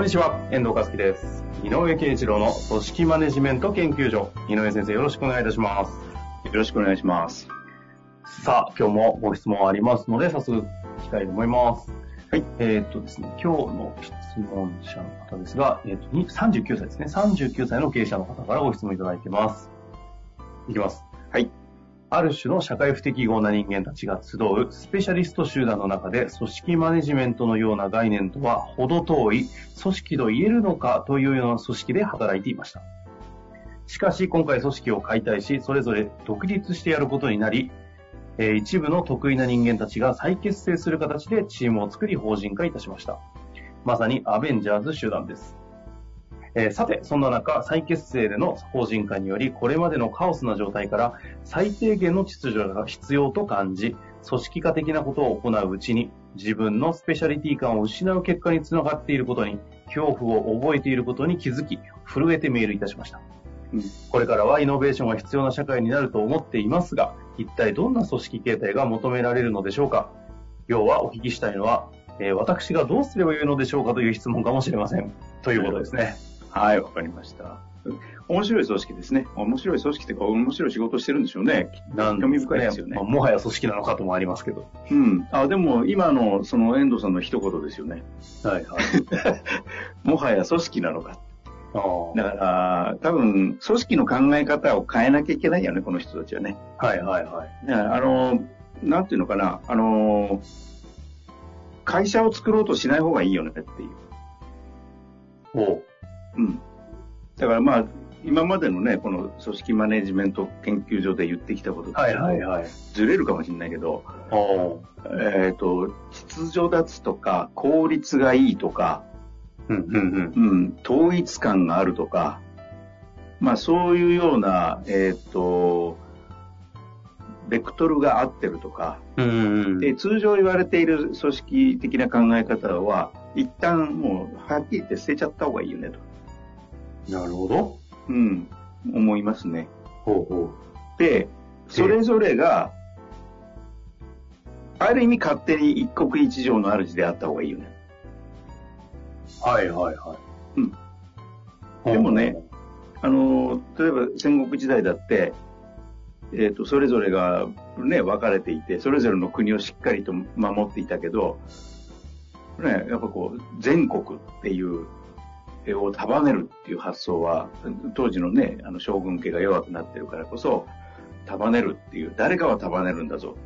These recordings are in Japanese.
こんにちは、遠藤和樹です。井上健一郎の組織マネジメント研究所。井上先生、よろしくお願いいたします。よろしくお願いします。さあ、今日もご質問ありますので、早速聞きたいと思います。はい。えーっとですね、今日の質問者の方ですが、えーっと、に39歳ですね。39歳の経営者の方からご質問いただいてます。いきます。はい。ある種の社会不適合な人間たちが集うスペシャリスト集団の中で組織マネジメントのような概念とは程遠い組織と言えるのかというような組織で働いていました。しかし今回組織を解体し、それぞれ独立してやることになり、一部の得意な人間たちが再結成する形でチームを作り法人化いたしました。まさにアベンジャーズ集団です。えーさて、そんな中、再結成での法人化により、これまでのカオスな状態から最低限の秩序が必要と感じ、組織化的なことを行ううちに、自分のスペシャリティ感を失う結果につながっていることに、恐怖を覚えていることに気づき、震えてメールいたしました。うんこれからはイノベーションが必要な社会になると思っていますが、一体どんな組織形態が求められるのでしょうか要はお聞きしたいのは、えー私がどうすればよいのでしょうかという質問かもしれません。ということですね。はい、わかりました。面白い組織ですね。面白い組織っていうか、面白い仕事してるんでしょうね。なん興味深いですよねまあもはや組織なのかともありますけど。うん。あ、でも、今の、その、遠藤さんの一言ですよね。はいはい。もはや組織なのか。だから、多分、組織の考え方を変えなきゃいけないよね、この人たちはね。はいはいはい。ねあの、なんていうのかな、あの、会社を作ろうとしない方がいいよねっていう。おううん。だからまあ、今までのね、この組織マネジメント研究所で言ってきたこととはいはいはい。ずれるかもしれないけど、えっ、と、秩序立つとか、効率がいいとか、うんうんうん。うん、統一感があるとか、まあそういうような、えっ、と、ベクトルが合ってるとか、うんうんうん。で通常言われている組織的な考え方は、一旦もう、はっきり言って捨てちゃった方がいいよねと。なるほど。うん、思いますね。ほうほで、それぞれが、ある意味勝手に一国一城の主であった方がいいよね。う。はいはいはい。うん。でもね、あの、例えば戦国時代だって、えっ、と、それぞれがね、分かれていて、それぞれの国をしっかりと守っていたけど、ね、やっぱこう、全国っていう、えを束ねるっていう発想は、当時のね、あの将軍家が弱くなってるからこそ、束ねるっていう、誰かは束ねるんだぞ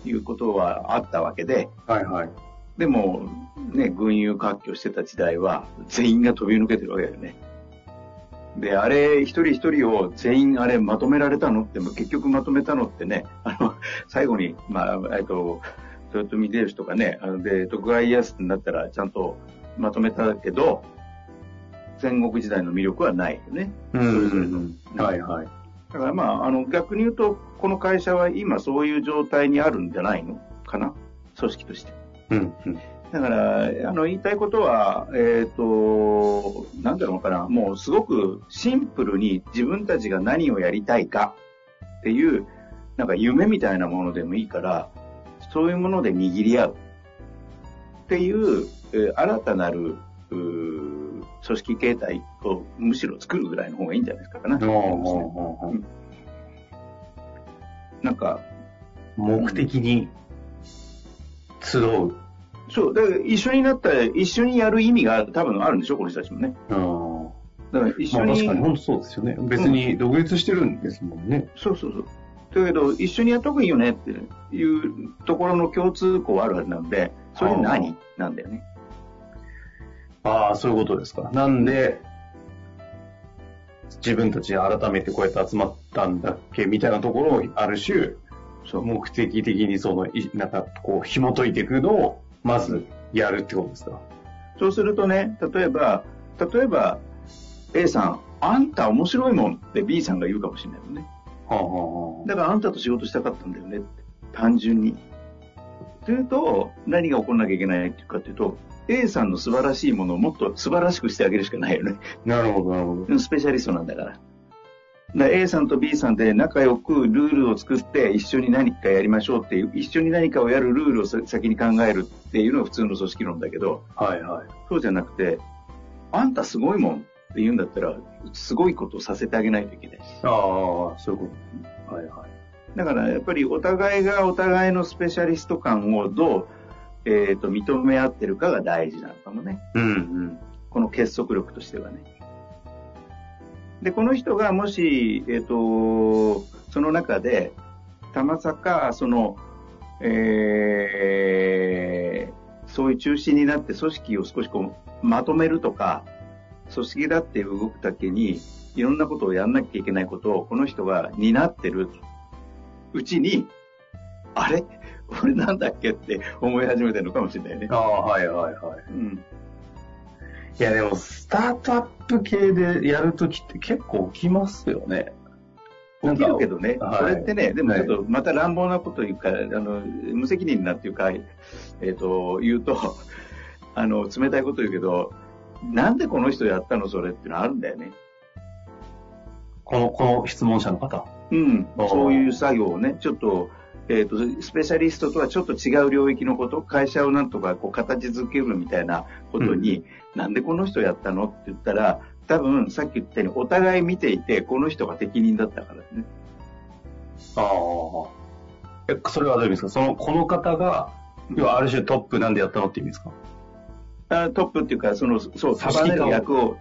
っていうことはあったわけで、はいはい。でも、ね、群雄割拠してた時代は、全員が飛び抜けてるわけだよね。で、あれ、一人一人を全員あれまとめられたのって、結局まとめたのってね、あの、最後に、まあ、えっと、豊臣秀吉とかね、あので、徳川家康になったらちゃんとまとめたけど、戦国時代の魅力はないよね。うんそれぞれのうんうん。はいはい。だからまあ、あの、逆に言うと、この会社は今そういう状態にあるんじゃないの？かな？組織として。うんうん。だから、あの、言いたいことは、えっ、と、なんだろうかな、もうすごくシンプルに自分たちが何をやりたいかっていう、なんか夢みたいなものでもいいから、そういうもので握り合うっていう、えー新たなる、うー組織形態をむしろ作るぐらいの方がいいんじゃないですかな。ほうほうほうほうなんか、目的に集う。そう、だから一緒になったら一緒にやる意味が多分あるんでしょ、この人たちもね。うん。だから一まあ緒に、確かに本当そうですよね。別に独立してるんですもんね。そうそうそう。だけど、一緒にやった方がいいよねっていうところの共通項はあるはずなんで、それ何？なんだよね。ああ、そういうことですか。なんで、自分たち改めてこうやって集まったんだっけみたいなところを、ある種。目的的にその、いなんかこう、紐解いていくのを、まずやるってことですかそうするとね、例えば、例えば、A さん、あんた面白いもんって B さんが言うかもしれないもんね。はあはだからあんたと仕事したかったんだよねって。単純に。というと、何が起こらなきゃいけないっていうかというと、A さんの素晴らしいものをもっと素晴らしくしてあげるしかないよね。あ。なるほど、なるほど。スペシャリストなんだから。A さんと B さんで仲良くルールを作って一緒に何かやりましょうっていう、一緒に何かをやるルールを先に考えるっていうのが普通の組織論だけど、はいはい。そうじゃなくて、あんたすごいもんって言うんだったら、すごいことをさせてあげないといけないし。ああ、そういうこと。はいはい。だからやっぱりお互いがお互いのスペシャリスト感をどう、えー、と認め合ってるかが大事なのかもね。うんうん。この結束力としてはね。で、この人がもし、えっ、と、その中で、たまさか、その、えーそういう中心になって組織を少しこう、まとめるとか、組織だって動くだけに、いろんなことをやんなきゃいけないことを、この人が担ってるうちに、あれ？俺なんだっけって思い始めてるのかもしれないねあ。あ、はいはいはい。うん。いやでも、スタートアップ系でやるときって結構起きますよね。起きるけどね、はいそれってね、でもちょっとまた乱暴なこと言うから、あの、無責任なっていうか、えっ、と、言うと、あの、冷たいこと言うけど、なんでこの人やったのそれっていうのあるんだよね。この、この質問者の方。うん。そういう作業をね、ちょっと、えっ、と、スペシャリストとはちょっと違う領域のこと、会社をなんとかこう形づけるみたいなことに、なんでこの人やったのって言ったら、多分さっき言ったようにお互い見ていて、この人が適任だったからね。ああ。え、それはどういう意味ですか？その、この方が、要はある種トップなんでやったのって意味ですか？あトップっていうか、その、そう、束ねる役を、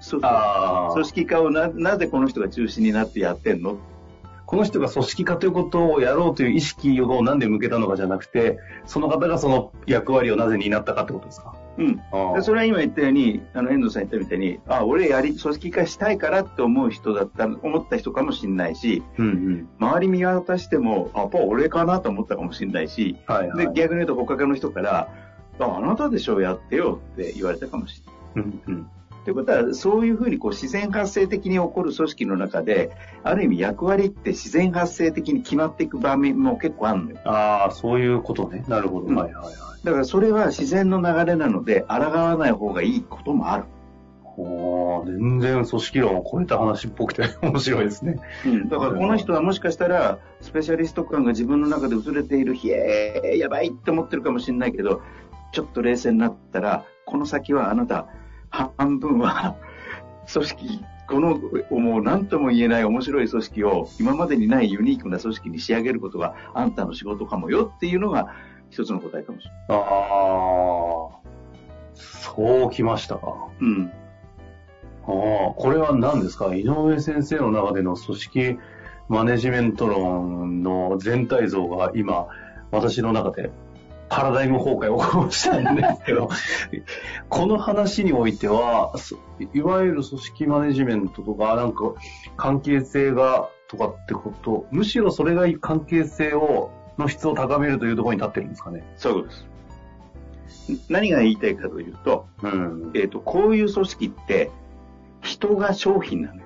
組織化をな、なぜこの人が中心になってやってんの？この人が組織化ということをやろうという意識をなんで向けたのかじゃなくて、その方がその役割をなぜ担ったかってことですか？うん。あでそれは今言ったように、あの、遠藤さん言ったみたいに、あ、俺やり、組織化したいからって思う人だった、思った人かもしれないし、うんうん。周り見渡しても、あ、やっぱ俺かなと思ったかもしれないし、はいはい。で、逆に言うと他の人から、あ、あなたでしょ、やってよって言われたかもしれない。うんうん。ということは、そういうふうにこう自然発生的に起こる組織の中で、ある意味役割って自然発生的に決まっていく場面も結構あるのよ。ああ、そういうことね。なるほど。うんはいはいはい。だからそれは自然の流れなので、抗わない方がいいこともある。全然組織論を超えた話っぽくて面白いですね。うん、だからこの人はもしかしたら、スペシャリスト感が自分の中で薄れている、ひえー、やばいって思ってるかもしれないけど、ちょっと冷静になったら、この先はあなた、半分は、組織、この、もう何とも言えない面白い組織を、今までにないユニークな組織に仕上げることがあんたの仕事かもよっていうのが、一つの答えかもしれない。ああ、そうきましたか。うん。ああ、これは何ですか？井上先生の中での組織マネジメント論の全体像が今、私の中でパラダイム崩壊を起こしたんですけど、この話においては、そいわゆる組織マネジメントとか、なんか関係性がとかってこと、むしろそれが関係性を、の質を高めるというところに立ってるんですかね？そういうことです。何が言いたいかというと、うん。えっ、と、こういう組織って、人が商品なのよ。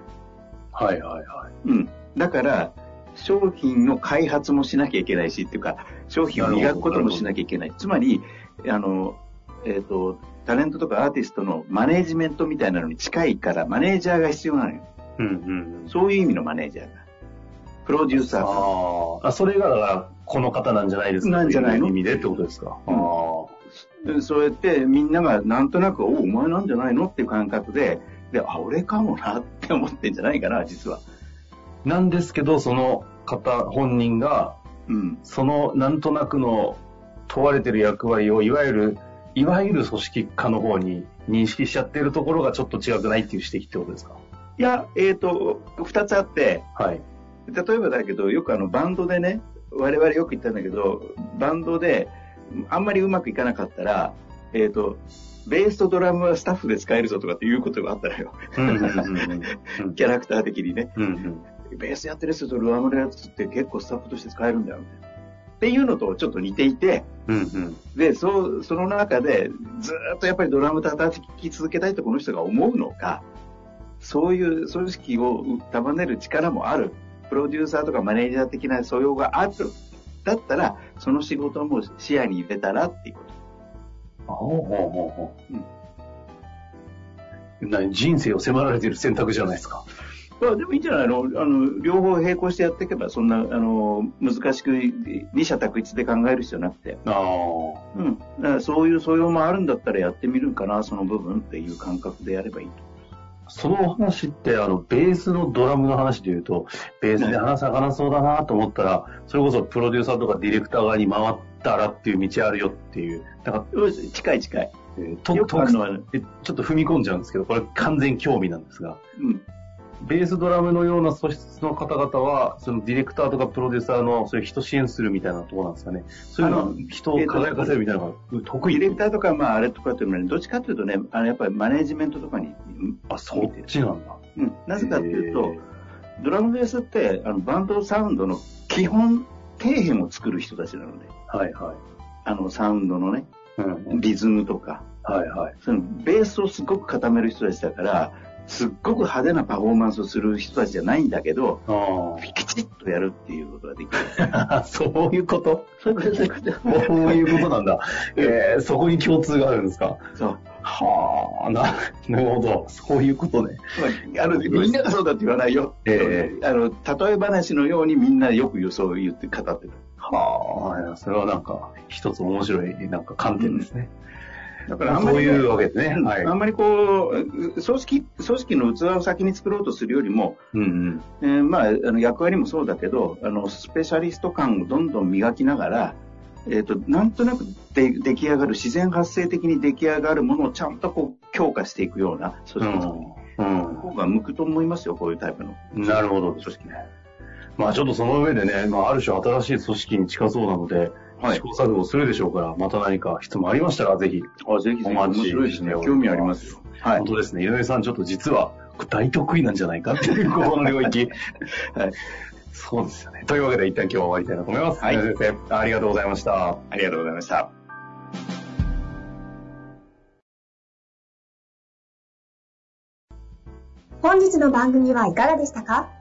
はいはいはい。うん。だから、商品の開発もしなきゃいけないし、っていうか、商品を磨くこともしなきゃいけない。つまり、あの、えっ、と、タレントとかアーティストのマネージメントみたいなのに近いから、マネージャーが必要なのよ。うんうんうん。そういう意味のマネージャーが。プロデューサーが。ああ、それがだから、この方なんじゃないですか？なんじゃないの？意味でってことですか？うんあでそうやってみんながなんとなく、おお前なんじゃないの？っていう感覚で、で、あ、俺かもなって思ってんじゃないかな、実は。あ。なんですけど、その方本人が、うん。そのなんとなくの問われてる役割を、いわゆる、いわゆる組織化の方に認識しちゃってるところがちょっと違くないっていう指摘ってことですか？いや、えっ、と、二つあって、はい。例えばだけど、よくあのバンドでね、我々よく言ったんだけど、バンドであんまりうまくいかなかったら、えっ、と、ベースとドラムはスタッフで使えるぞとかっていうことがあったのよ。キャラクター的にね。うんうん。ベースやってる人とドラムのやつって結構スタッフとして使えるんだよ。っていうのとちょっと似ていて、うんうん。で、そう、その中で、ずーっとやっぱりドラム叩き続けたいとこの人が思うのか、そういう組織を束ねる力もある、プロデューサーとかマネージャー的な素養がある、だったら、その仕事も視野に入れたらっていうこと。ほうほうほうほう。何人生を迫られている選択じゃないですか。まあ、でもいいんじゃないの？あの、両方並行してやっていけば、そんな、あの、難しく、二者択一で考える必要なくて。ああ。うん。だからそういう素養もあるんだったらやってみるかな、その部分っていう感覚でやればいいと。その話って、あの、ベースのドラムの話で言うと、ベースで話さ話そうだなと思ったら、それこそプロデューサーとかディレクター側に回ったらっていう道あるよっていう。だから、近い近い。えーととちょっと踏み込んじゃうんですけど、これ完全興味なんですが、うん。ベースドラムのような素質の方々は、そのディレクターとかプロデューサーの、そういう人支援するみたいなところなんですかね。そういうの人を輝かせるみたいなのが得意ディレクターとか、まあ、あれとかっていうのはね、どっちかというとね、あの、やっぱりマネージメントとかに、あ、そっちなんだ。うん。なぜかっていうと、ドラムベースって、あの、バンドサウンドの基本、底辺を作る人たちなので、はいはい。あの、サウンドのね、うん、リズムとか、はいはい。そのベースをすごく固める人たちだから、すっごく派手なパフォーマンスをする人たちじゃないんだけど、あきちっとやるっていうことができる。あ。そういうこと？そういうこと、なんだ。えー、そこに共通があるんですか？そう。はあ、な、なるほど。そういうことね。まあ、あの、みんながそうだって言わないよ。えあの、例え話のようにみんなよく言うそう言って語ってる。はあ、それはなんか、一つ面白い、なんか観点ですね。だからあんまりそういうわけですねうんはいあんまりこう、組織、組織の器を先に作ろうとするよりも、うんうん。えーまあ、あの役割もそうだけど、あの、スペシャリスト感をどんどん磨きながら、えっ、と、なんとなくで出来上がる、自然発生的に出来上がるものをちゃんとこう、強化していくような組織作り。うん。方が向くと思いますよ、こういうタイプの。うん。なるほど。組織ね。まあちょっとその上でね、まあある種新しい組織に近そうなので、はい試行錯誤するでしょうから、また何か質問ありましたら、ぜひ。あ、ぜひぜひ面お待ち白いですねしております。興味ありますよ。はい本。当ですね。井上さん、ちょっと実は、大得意なんじゃないかっていう、ここの領域。はい。そうですよね。というわけで、一旦今日は終わりたいなと思います。はい井上先生、ありがとうございました。ありがとうございました。本日の番組はいかがでしたか？